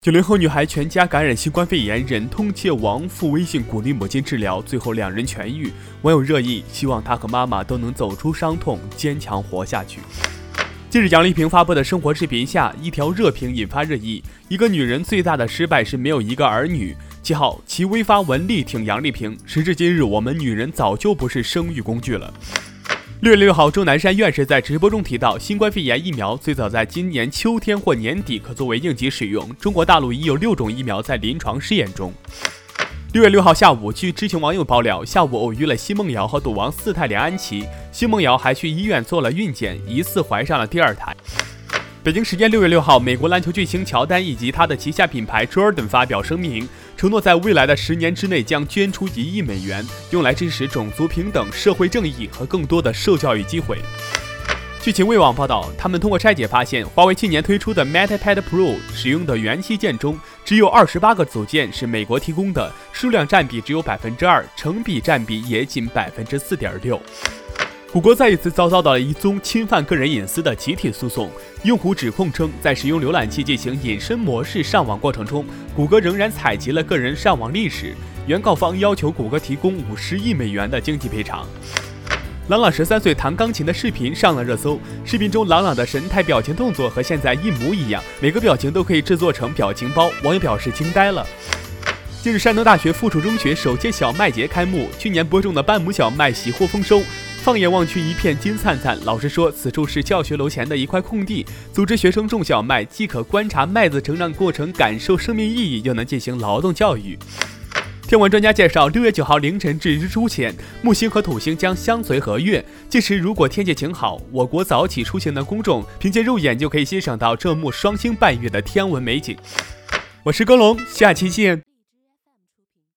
九零后女孩全家感染新冠肺炎，忍痛借亡父微信鼓励母亲治疗，最后两人痊愈。网友热议，希望她和妈妈都能走出伤痛，坚强活下去。近日，杨丽萍发布的生活视频下，一条热评引发热议：一个女人最大的失败是没有一个儿女。七号，其微发文力挺杨丽萍。时至今日，我们女人早就不是生育工具了。六月六号，钟南山院士在直播中提到，新冠肺炎疫苗最早在今年秋天或年底可作为应急使用。中国大陆已有六种疫苗在临床试验中。六月六号下午，据知情网友爆料，下午偶遇了奚梦瑶和赌王四太梁安琪，奚梦瑶还去医院做了孕检，疑似怀上了第二胎。北京时间六月六号，美国篮球巨星乔丹以及他的旗下品牌 Jordan 发表声明，承诺在未来的十年之内将捐出一亿美元，用来支持种族平等、社会正义和更多的受教育机会。据秦卫网报道，他们通过拆解发现，华为去年推出的 MatePad Pro 使用的元器件中，只有二十八个组件是美国提供的，数量占比只有百分之二，成比占比也仅百分之四点六。谷歌再一次遭遭到了一宗侵犯个人隐私的集体诉讼。用户指控称，在使用浏览器进行隐身模式上网过程中，谷歌仍然采集了个人上网历史。原告方要求谷歌提供五十亿美元的经济赔偿。朗朗十三岁弹钢琴的视频上了热搜，视频中朗朗的神态、表情、动作和现在一模一样，每个表情都可以制作成表情包，网友表示惊呆了。近日，山东大学附属中学首届小麦节开幕，去年播种的半亩小麦喜获丰收。放眼望去，一片金灿灿。老师说，此处是教学楼前的一块空地，组织学生种小麦，既可观察麦子成长过程，感受生命意义，又能进行劳动教育。天文专家介绍，六月九号凌晨至日出前，木星和土星将相随合月。届时，如果天气晴好，我国早起出行的公众，凭借肉眼就可以欣赏到这幕双星伴月的天文美景。我是耕龙，下期见。